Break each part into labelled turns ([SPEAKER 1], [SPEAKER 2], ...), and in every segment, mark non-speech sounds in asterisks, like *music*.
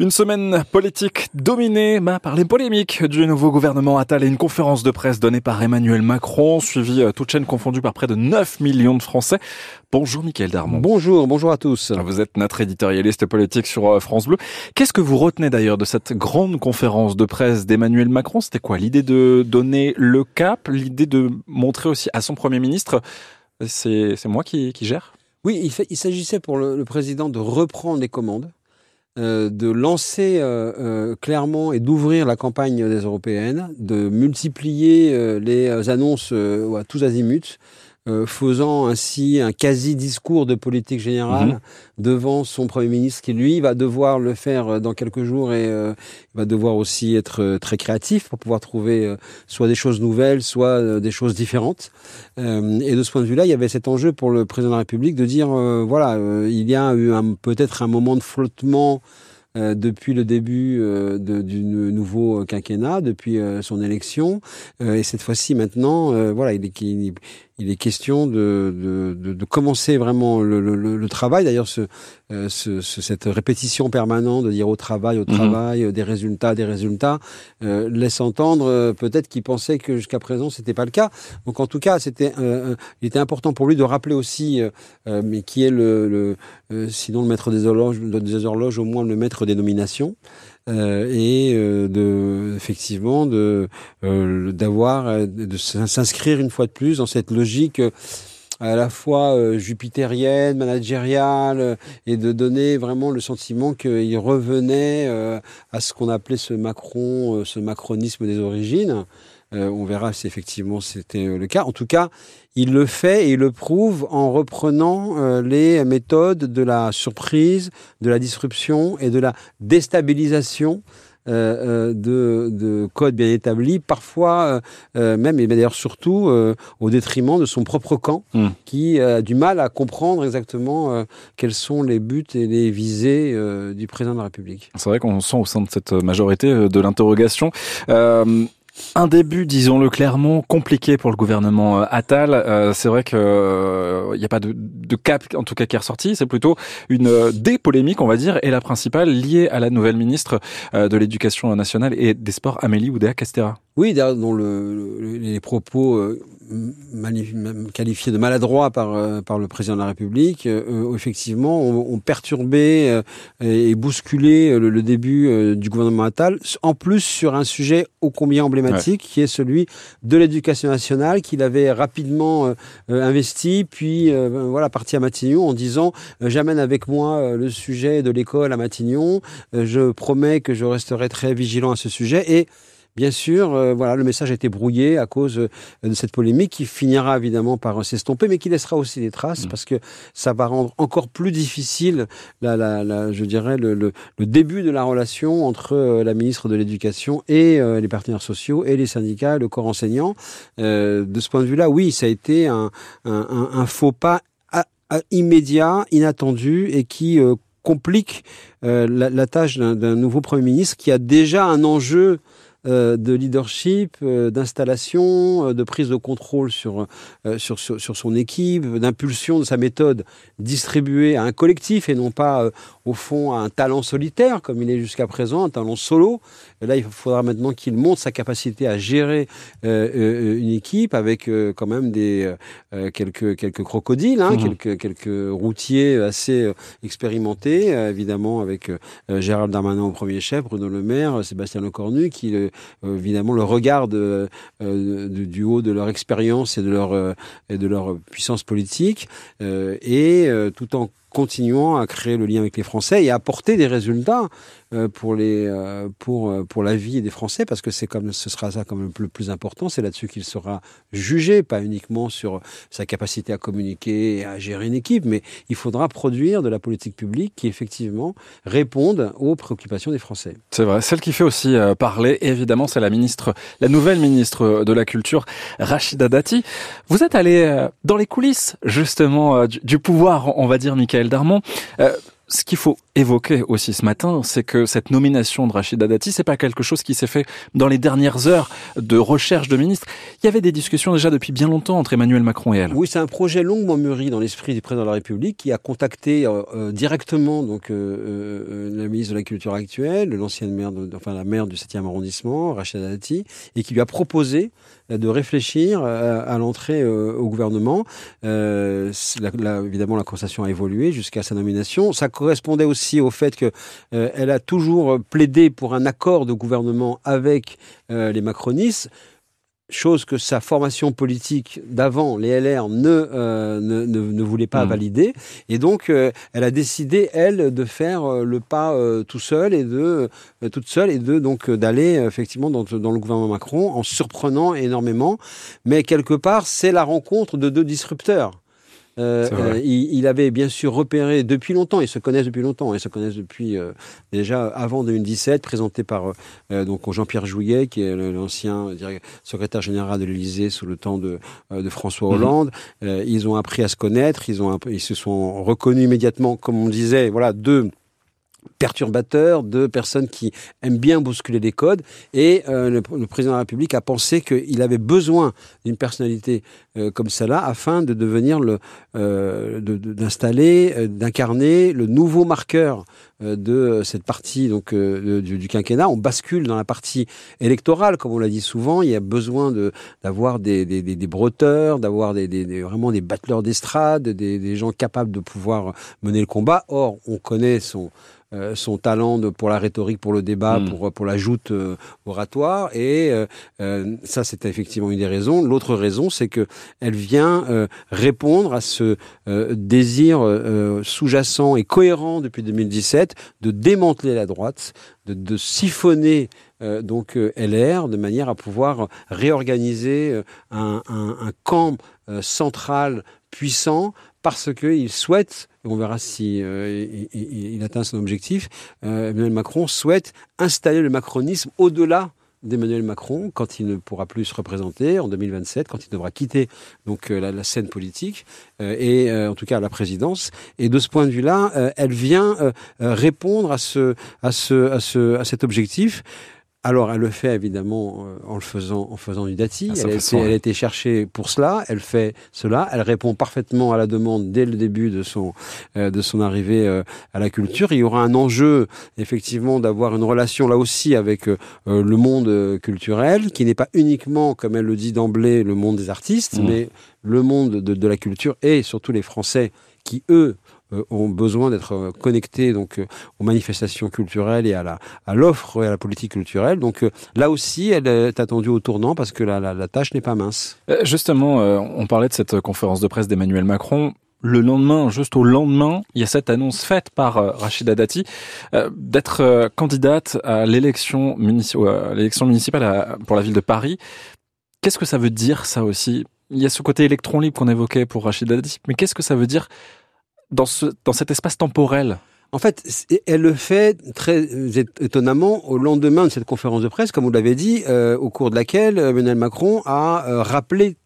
[SPEAKER 1] Une semaine politique dominée par les polémiques du nouveau gouvernement Attal et une conférence de presse donnée par Emmanuel Macron, suivie euh, toute chaîne confondue par près de 9 millions de Français. Bonjour Mickaël Darmon.
[SPEAKER 2] Bonjour, bonjour à tous.
[SPEAKER 1] Vous êtes notre éditorialiste politique sur euh, France Bleu. Qu'est-ce que vous retenez d'ailleurs de cette grande conférence de presse d'Emmanuel Macron? C'était quoi? L'idée de donner le cap, l'idée de montrer aussi à son Premier ministre, c'est moi qui, qui gère?
[SPEAKER 2] Oui, il, il s'agissait pour le, le président de reprendre les commandes euh, de lancer euh, euh, clairement et d'ouvrir la campagne des européennes, de multiplier les annonces à tous azimuts, euh, faisant ainsi un quasi-discours de politique générale mhm. devant son Premier ministre qui, lui, va devoir le faire euh, dans quelques jours et euh, va devoir aussi être très créatif pour pouvoir trouver soit des choses nouvelles, soit des choses différentes. et de ce point de vue-là, il y avait cet enjeu pour le président de la République de dire, voilà, il y a eu peut-être un moment de flottement euh, depuis le début euh, de, du nouveau quinquennat, depuis euh, son élection. et cette fois-ci, maintenant, voilà, il est, il, il est question de, de, de, commencer vraiment le, le, le travail. D'ailleurs, ce, ce, cette répétition permanente de dire au travail, au mhm. travail, des résultats, des résultats, laisse entendre peut-être qu'il pensait que jusqu'à présent c'était pas le cas. Donc en tout cas, c'était, il était important pour lui de rappeler aussi, mais qui est le, le sinon le maître des horloges, des horloges, au moins le maître des nominations euh, et euh, de effectivement de euh, d'avoir de s'inscrire une fois de plus dans cette logique à la fois jupitérienne, managériale, et de donner vraiment le sentiment qu'il revenait à ce qu'on appelait ce Macron, ce macronisme des origines. On verra si effectivement c'était le cas. En tout cas, il le fait et il le prouve en reprenant euh, les méthodes de la surprise, de la disruption et de la déstabilisation euh, euh de, de, codes bien établis, parfois euh, même, et d'ailleurs surtout, au détriment de son propre camp, hmm. qui a du mal à comprendre exactement quels sont les buts et les visées du président de la République.
[SPEAKER 1] C'est vrai qu'on sent au sein de cette majorité de l'interrogation. Un début, disons-le clairement, compliqué pour le gouvernement euh, Attal. Euh, c'est vrai qu'il n'y euh, a pas de, cap, en tout cas, qui est ressorti. C'est plutôt une des polémiques, on va dire, et la principale liée à la nouvelle ministre de l'Éducation nationale et des Sports, Amélie Oudéa-Castera.
[SPEAKER 2] Oui, dont le, les propos euh, qualifiés de maladroits par, euh, par le président de la République, euh, effectivement, ont, perturbé et bousculé le, début du gouvernement Attal, en plus sur un sujet ô combien emblématique, qui est celui de l'éducation nationale, qu'il avait rapidement investi, puis voilà, parti à Matignon en disant j'amène avec moi le sujet de l'école à Matignon, je promets que je resterai très vigilant à ce sujet, et Bien sûr, euh, voilà, le message a été brouillé à cause euh, de cette polémique qui finira évidemment par s'estomper, mais qui laissera aussi des traces mmh. parce que ça va rendre encore plus difficile, la, la, la je dirais, le, le, le, début de la relation entre euh, la ministre de l'Éducation et les partenaires sociaux et les syndicats, le corps enseignant. de ce point de vue-là, oui, ça a été un, un, un faux pas immédiat, inattendu et qui complique la, la, tâche d'un nouveau Premier ministre qui a déjà un enjeu euh, de leadership, euh, d'installation, euh, de prise de contrôle sur, son équipe, d'impulsion de sa méthode distribuée à un collectif et non pas au fond un talent solitaire comme il est jusqu'à présent, un talent solo. Et là, il faudra maintenant qu'il montre sa capacité à gérer une équipe avec quand même des quelques quelques crocodiles, hein, mmh. quelques quelques routiers assez expérimentés, évidemment avec Gérald Darmanin au premier chef, Bruno Le Maire, Sébastien Lecornu, qui euh, évidemment le regard euh, du haut de leur expérience et de leur euh, et de leur puissance politique et tout en continuant à créer le lien avec les Français et à apporter des résultats pour les euh, pour euh, pour la vie des Français parce que c'est comme ce sera ça comme le plus important c'est là-dessus qu'il sera jugé pas uniquement sur sa capacité à communiquer et à gérer une équipe mais il faudra produire de la politique publique qui effectivement réponde aux préoccupations des Français.
[SPEAKER 1] C'est vrai, celle qui fait aussi parler évidemment c'est la ministre la nouvelle ministre de la culture Rachida Dati. Vous êtes allé dans les coulisses justement du, pouvoir on va dire Michael Darmon. ce qu'il faut évoqué aussi ce matin, c'est que cette nomination de Rachida Dati, c'est pas quelque chose qui s'est fait dans les dernières heures de recherche de ministres. Il y avait des discussions déjà depuis bien longtemps entre Emmanuel Macron et elle.
[SPEAKER 2] Oui, c'est un projet longuement mûri dans l'esprit du président de la République qui a contacté euh, euh, directement donc euh, la ministre de la Culture actuelle, l'ancienne maire, enfin la maire du 7e arrondissement, Rachida Dati, et qui lui a proposé de réfléchir à, l'entrée au gouvernement. évidemment, la conversation a évolué jusqu'à sa nomination. Ça correspondait aussi au fait qu'elle euh, a toujours plaidé pour un accord de gouvernement avec euh, les macronistes chose que sa formation politique d'avant, les LR, ne, euh, ne, ne, voulait pas mmh. valider. Et donc, elle a décidé, elle, de faire le pas tout seul et de, toute seule et de donc d'aller effectivement dans, dans, le gouvernement Macron en surprenant énormément. Mais quelque part, c'est la rencontre de deux disrupteurs. Euh, euh, il, avait bien sûr repéré depuis longtemps, ils se connaissent depuis longtemps, ils se connaissent depuis euh, déjà avant 2017, présenté par donc Jean-Pierre Jouillet, qui est l'ancien secrétaire général de l'Élysée sous le temps de, de François mhm. Hollande. ils ont appris à se connaître, ils, ont, ils se sont reconnus immédiatement, comme on disait, voilà, deux perturbateurs, de personnes qui aiment bien bousculer les codes. Et euh, le, président de la République a pensé qu'il avait besoin d'une personnalité euh, comme celle-là afin de devenir le, euh, d'installer, d'incarner le nouveau marqueur de cette partie donc du, quinquennat. On bascule dans la partie électorale, comme on l'a dit souvent. Il y a besoin de d'avoir des, des, des, breteurs, d'avoir des, des, vraiment des battleurs d'estrade, des, des gens capables de pouvoir mener le combat. Or, on connaît son euh, son talent pour la rhétorique, pour le débat, hmm. pour, pour la joute euh, oratoire. Et euh, ça, c'est effectivement une des raisons. L'autre raison, c'est que elle vient répondre à ce désir sous-jacent et cohérent depuis 2017 de démanteler la droite, de, siphonner donc LR de manière à pouvoir réorganiser un, un, camp central puissant parce qu'il souhaite on verra si euh, il, atteint son objectif, euh, Emmanuel Macron souhaite installer le macronisme au-delà d'Emmanuel Macron quand il ne pourra plus se représenter en 2027, quand il devra quitter donc euh, la, scène politique et en tout cas la présidence. Et de ce point de vue-là, elle vient répondre à ce, à ce, à ce, à cet objectif. Alors, elle le fait évidemment euh, en le faisant, en faisant du dati. Ah, elle, a été, elle, a été, cherchée pour cela. Elle fait cela. Elle répond parfaitement à la demande dès le début de son euh, de son arrivée euh, à la culture. Il y aura un enjeu effectivement d'avoir une relation là aussi avec le monde culturel, qui n'est pas uniquement, comme elle le dit d'emblée, le monde des artistes, mmh. mais le monde de, de la culture et surtout les Français qui eux euh, ont besoin d'être euh, connectés donc euh, aux manifestations culturelles et à la à l'offre et à la politique culturelle. Donc là aussi, elle est attendue au tournant parce que la, la tâche n'est pas mince.
[SPEAKER 1] Justement, on parlait de cette conférence de presse d'Emmanuel Macron le lendemain, juste au lendemain, il y a cette annonce faite par Rachida Dati d'être candidate à l'élection municipale pour la ville de Paris. Qu'est-ce que ça veut dire ça aussi? Il y a ce côté électron libre qu'on évoquait pour Rachida Dati, mais qu'est-ce que ça veut dire dans, ce, dans cet espace temporel
[SPEAKER 2] en fait, elle le fait très étonnamment au lendemain de cette conférence de presse, comme vous l'avez dit, euh, au cours de laquelle euh, Emmanuel Macron a euh, rappelé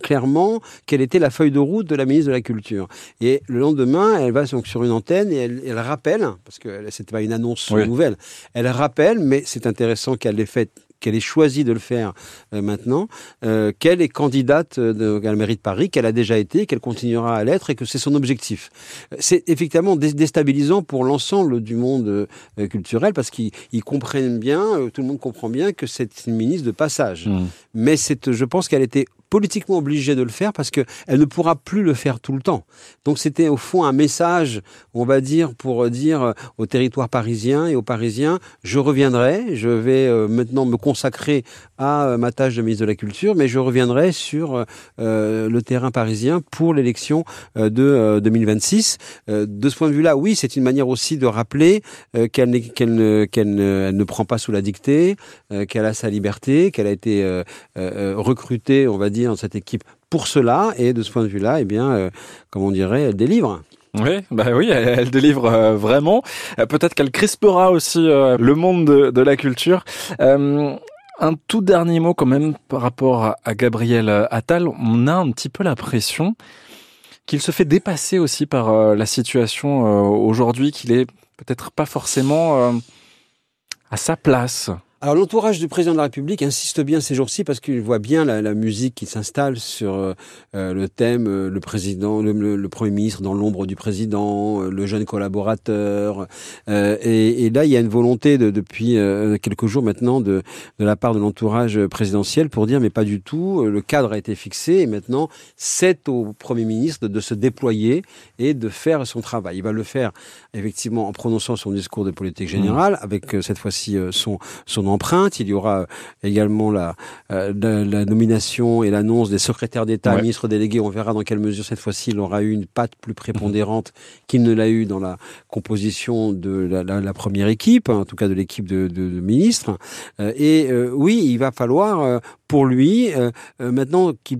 [SPEAKER 2] clairement quelle était la feuille de route de la ministre de la Culture. Et le lendemain, elle va donc sur une antenne et elle, elle rappelle, parce que c'était pas une annonce nouvelle, elle rappelle, mais c'est intéressant qu'elle l'ait faite qu'elle ait choisi de le faire euh, maintenant, euh, qu'elle est candidate de, à la mairie de Paris, qu'elle a déjà été, qu'elle continuera à l'être et que c'est son objectif. C'est effectivement déstabilisant pour l'ensemble du monde euh, culturel parce qu'ils comprennent bien, tout le monde comprend bien que c'est une ministre de passage. Mmh. Mais c'est, je pense qu'elle était politiquement obligée de le faire parce qu'elle ne pourra plus le faire tout le temps. Donc c'était au fond un message, on va dire, pour dire au territoire parisien et aux Parisiens, je reviendrai, je vais euh, maintenant me consacrer à euh, ma tâche de ministre de la Culture, mais je reviendrai sur euh, le terrain parisien pour l'élection de 2026. de ce point de vue-là, oui, c'est une manière aussi de rappeler qu'elle ne, prend pas sous la dictée, qu'elle a sa liberté, qu'elle a été recrutée, on va dire, dans cette équipe pour cela. Et de ce point de vue-là, eh bien, euh, on dirait, elle délivre.
[SPEAKER 1] Oui, bah oui, elle, délivre euh, vraiment. Euh, peut-être qu'elle crispera aussi le monde de, la culture. un tout dernier mot quand même par rapport à, Gabriel Attal. On a un petit peu la pression qu'il se fait dépasser aussi par la situation aujourd'hui, qu'il est peut-être pas forcément à sa place.
[SPEAKER 2] Alors l'entourage du président de la République insiste bien ces jours-ci parce qu'il voit bien la, la musique qui s'installe sur euh, euh, le thème euh, le président, le, premier ministre dans l'ombre du président, le jeune collaborateur. Et, et, là, il y a une volonté de, depuis quelques jours maintenant de, de la part de l'entourage présidentiel pour dire mais pas du tout. Le cadre a été fixé et maintenant c'est au premier ministre de, de se déployer et de faire son travail. Il va le faire effectivement en prononçant son discours de politique générale mmh. avec cette fois-ci son son empreinte. Il y aura euh, également la, euh, la, nomination et l'annonce des secrétaires d'État, ministres délégués. On verra dans quelle mesure cette fois-ci il aura eu une patte plus prépondérante *laughs* qu'il ne l'a eu dans la composition de la, première équipe, en tout cas de l'équipe de, ministres. Euh, et oui, il va falloir pour lui maintenant qu'il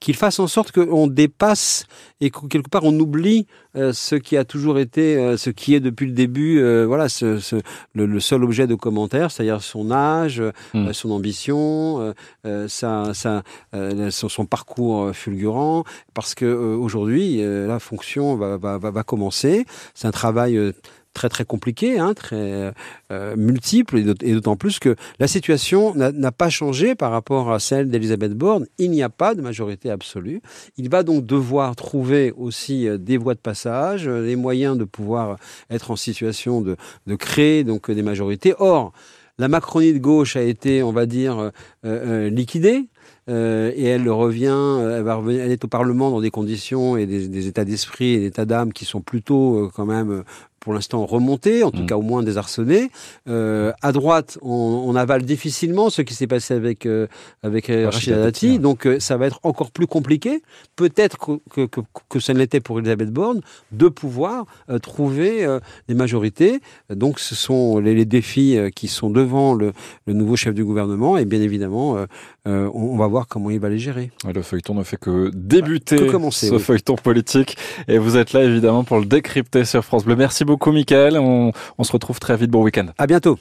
[SPEAKER 2] qu'il fasse en sorte qu'on dépasse et que quelque part on oublie euh, ce qui a toujours été, euh, ce qui est depuis le début, euh, voilà, ce, ce, le, seul objet de commentaire, c'est-à-dire son âge, hmm. son ambition, sa, sa, son, son, parcours fulgurant, parce que aujourd'hui la fonction va, va, va, va commencer. C'est un travail très très compliqué, hein, très euh, multiple, et d'autant plus que la situation n'a pas changé par rapport à celle d'Elisabeth Borne. Il n'y a pas de majorité absolue. Il va donc devoir trouver aussi euh, des voies de passage, euh, les moyens de pouvoir être en situation de, créer donc des majorités. Or, la Macronie de gauche a été, on va dire, liquidée. Euh, et elle revient, elle va revenir, elle est au Parlement dans des conditions et des, des états d'esprit et des états d'âme qui sont plutôt quand même pour l'instant remonté, en tout mm. cas au moins désarçonné. Euh, à droite, on, on, avale difficilement ce qui s'est passé avec euh, avec Rachida Dati, donc euh, ça va être encore plus compliqué. Peut-être que, que, que, ça ne l'était pour Elisabeth Borne de pouvoir euh, trouver euh, des majorités. Donc ce sont les, les défis qui sont devant le, le, nouveau chef du gouvernement et bien évidemment on, on, va voir comment il va les gérer.
[SPEAKER 1] le feuilleton ne fait que débuter que commencer, ce feuilleton politique et vous êtes là évidemment pour le décrypter sur France Bleu. Merci beaucoup beaucoup, Michael. On, se retrouve très vite. Bon week-end.
[SPEAKER 2] À bientôt.